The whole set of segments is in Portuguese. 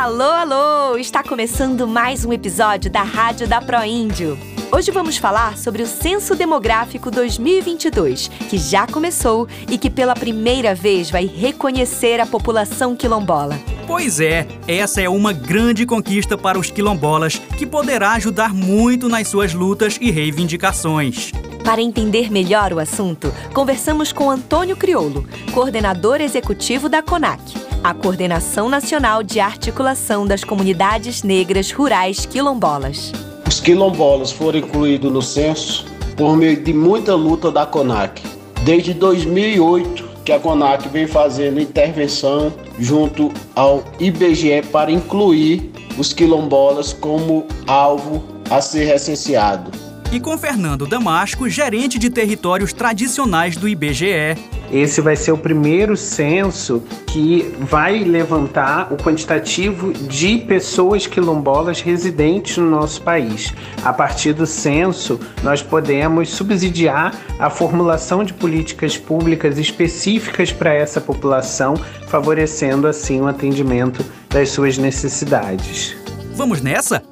Alô, alô! Está começando mais um episódio da Rádio da Proíndio. Hoje vamos falar sobre o Censo Demográfico 2022, que já começou e que pela primeira vez vai reconhecer a população quilombola. Pois é, essa é uma grande conquista para os quilombolas que poderá ajudar muito nas suas lutas e reivindicações. Para entender melhor o assunto, conversamos com Antônio Criolo, coordenador executivo da CONAC, a Coordenação Nacional de Articulação das Comunidades Negras Rurais Quilombolas. Os quilombolas foram incluídos no censo por meio de muita luta da CONAC. Desde 2008 que a CONAC vem fazendo intervenção junto ao IBGE para incluir os quilombolas como alvo a ser recenseado e com Fernando Damasco, gerente de territórios tradicionais do IBGE. Esse vai ser o primeiro censo que vai levantar o quantitativo de pessoas quilombolas residentes no nosso país. A partir do censo, nós podemos subsidiar a formulação de políticas públicas específicas para essa população, favorecendo assim o atendimento das suas necessidades. Vamos nessa?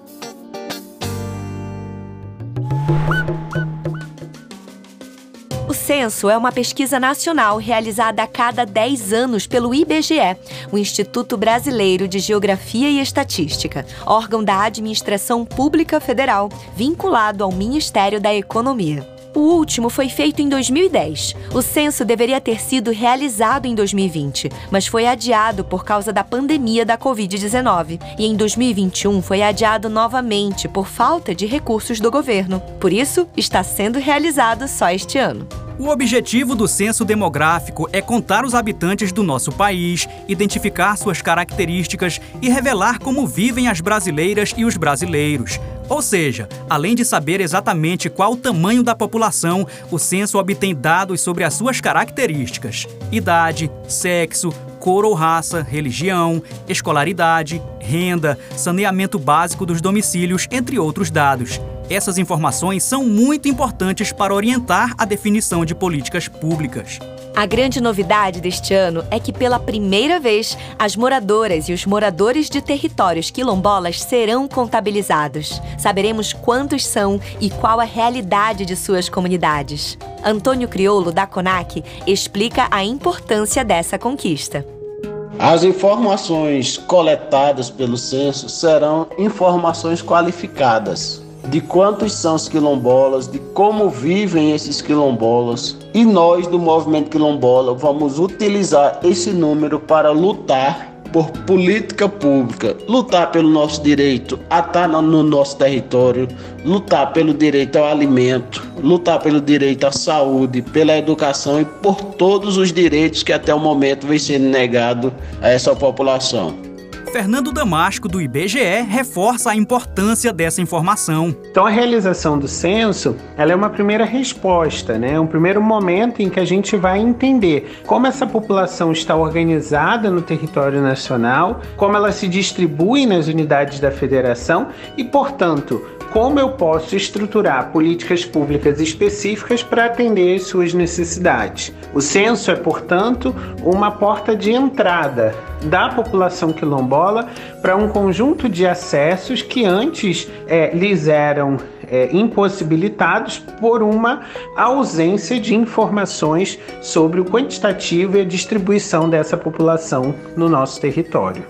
Censo é uma pesquisa nacional realizada a cada 10 anos pelo IBGE, o Instituto Brasileiro de Geografia e Estatística, órgão da Administração Pública Federal, vinculado ao Ministério da Economia. O último foi feito em 2010. O censo deveria ter sido realizado em 2020, mas foi adiado por causa da pandemia da Covid-19. E em 2021 foi adiado novamente por falta de recursos do governo. Por isso, está sendo realizado só este ano. O objetivo do censo demográfico é contar os habitantes do nosso país, identificar suas características e revelar como vivem as brasileiras e os brasileiros. Ou seja, além de saber exatamente qual o tamanho da população, o censo obtém dados sobre as suas características: idade, sexo, cor ou raça, religião, escolaridade, renda, saneamento básico dos domicílios, entre outros dados. Essas informações são muito importantes para orientar a definição de políticas públicas. A grande novidade deste ano é que, pela primeira vez, as moradoras e os moradores de territórios quilombolas serão contabilizados. Saberemos quantos são e qual a realidade de suas comunidades. Antônio Criolo, da CONAC, explica a importância dessa conquista. As informações coletadas pelo censo serão informações qualificadas de quantos são os quilombolas, de como vivem esses quilombolas. E nós do movimento quilombola vamos utilizar esse número para lutar por política pública, lutar pelo nosso direito a estar no nosso território, lutar pelo direito ao alimento, lutar pelo direito à saúde, pela educação e por todos os direitos que até o momento vem sendo negado a essa população. Fernando Damasco, do IBGE, reforça a importância dessa informação. Então, a realização do censo ela é uma primeira resposta, né? um primeiro momento em que a gente vai entender como essa população está organizada no território nacional, como ela se distribui nas unidades da federação e, portanto, como eu posso estruturar políticas públicas específicas para atender às suas necessidades. O censo é, portanto, uma porta de entrada da população quilombola para um conjunto de acessos que antes é, lhes eram é, impossibilitados por uma ausência de informações sobre o quantitativo e a distribuição dessa população no nosso território.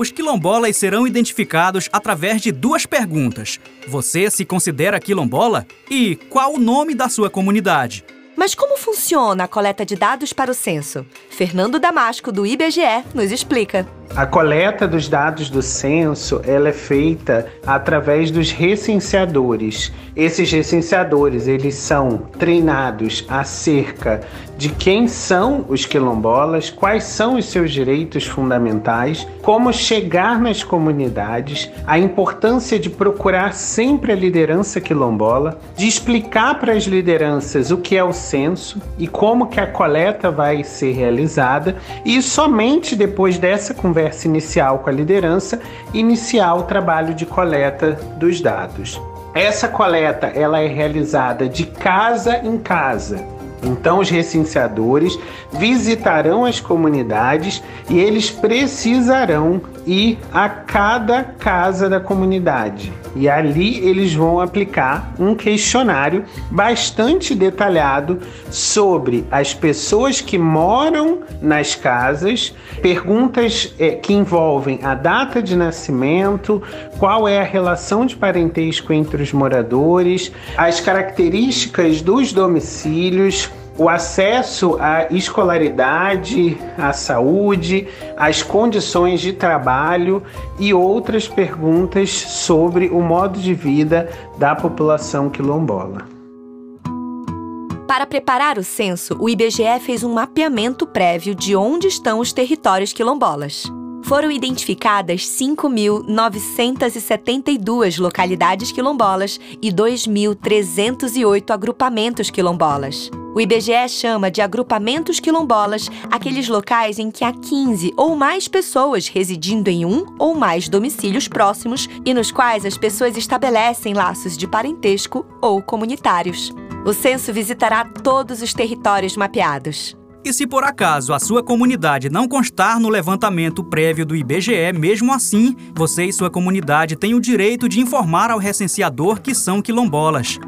Os quilombolas serão identificados através de duas perguntas: Você se considera quilombola? E qual o nome da sua comunidade? Mas como funciona a coleta de dados para o censo? Fernando Damasco, do IBGE, nos explica. A coleta dos dados do censo ela é feita através dos recenseadores. Esses recenseadores eles são treinados acerca de quem são os quilombolas, quais são os seus direitos fundamentais, como chegar nas comunidades, a importância de procurar sempre a liderança quilombola, de explicar para as lideranças o que é o censo e como que a coleta vai ser realizada e somente depois dessa conversa conversa inicial com a liderança, iniciar o trabalho de coleta dos dados. Essa coleta ela é realizada de casa em casa. Então, os recenseadores visitarão as comunidades e eles precisarão ir a cada casa da comunidade. E ali eles vão aplicar um questionário bastante detalhado sobre as pessoas que moram nas casas, perguntas é, que envolvem a data de nascimento, qual é a relação de parentesco entre os moradores, as características dos domicílios, o acesso à escolaridade, à saúde, às condições de trabalho e outras perguntas sobre o modo de vida da população quilombola. Para preparar o censo, o IBGE fez um mapeamento prévio de onde estão os territórios quilombolas foram identificadas 5.972 localidades quilombolas e 2.308 agrupamentos quilombolas. O IBGE chama de agrupamentos quilombolas aqueles locais em que há 15 ou mais pessoas residindo em um ou mais domicílios próximos e nos quais as pessoas estabelecem laços de parentesco ou comunitários. O censo visitará todos os territórios mapeados. E se por acaso a sua comunidade não constar no levantamento prévio do IBGE, mesmo assim, você e sua comunidade têm o direito de informar ao recenseador que são quilombolas.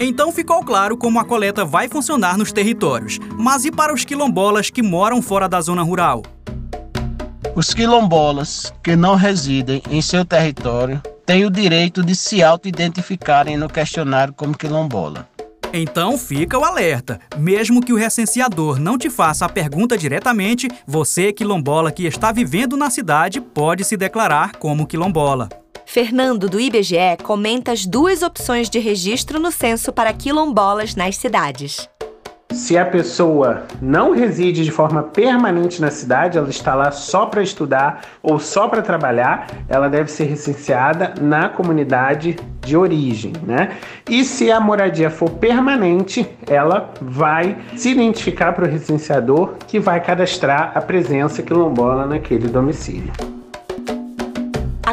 Então ficou claro como a coleta vai funcionar nos territórios. Mas e para os quilombolas que moram fora da zona rural? Os quilombolas que não residem em seu território têm o direito de se auto-identificarem no questionário como quilombola. Então fica o alerta. Mesmo que o recenseador não te faça a pergunta diretamente, você, quilombola que está vivendo na cidade, pode se declarar como quilombola. Fernando, do IBGE, comenta as duas opções de registro no censo para quilombolas nas cidades. Se a pessoa não reside de forma permanente na cidade, ela está lá só para estudar ou só para trabalhar, ela deve ser recenseada na comunidade de origem, né? E se a moradia for permanente, ela vai se identificar para o recenseador que vai cadastrar a presença quilombola naquele domicílio.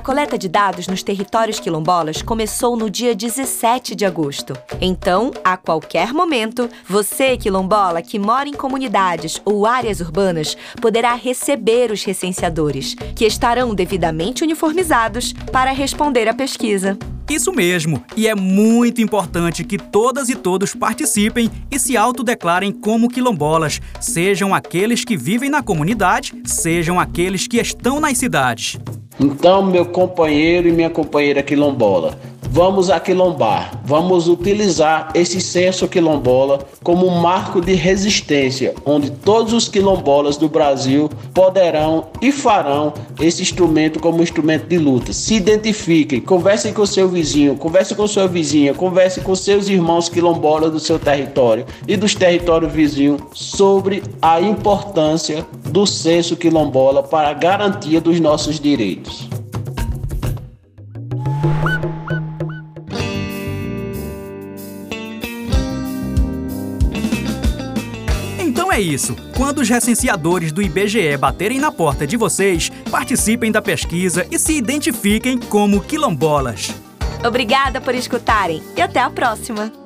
Coleta de dados nos territórios quilombolas começou no dia 17 de agosto. Então, a qualquer momento, você, quilombola, que mora em comunidades ou áreas urbanas, poderá receber os recenseadores, que estarão devidamente uniformizados para responder à pesquisa. Isso mesmo, e é muito importante que todas e todos participem e se autodeclarem como quilombolas, sejam aqueles que vivem na comunidade, sejam aqueles que estão nas cidades. Então, meu companheiro e minha companheira quilombola, vamos aquilombar, vamos utilizar esse censo quilombola como um marco de resistência, onde todos os quilombolas do Brasil poderão e farão esse instrumento como instrumento de luta. Se identifiquem, conversem com seu vizinho, conversem com sua vizinha, conversem com seus irmãos quilombolas do seu território e dos territórios vizinhos sobre a importância do censo quilombola para a garantia dos nossos direitos. É isso. Quando os recenseadores do IBGE baterem na porta de vocês, participem da pesquisa e se identifiquem como quilombolas. Obrigada por escutarem e até a próxima!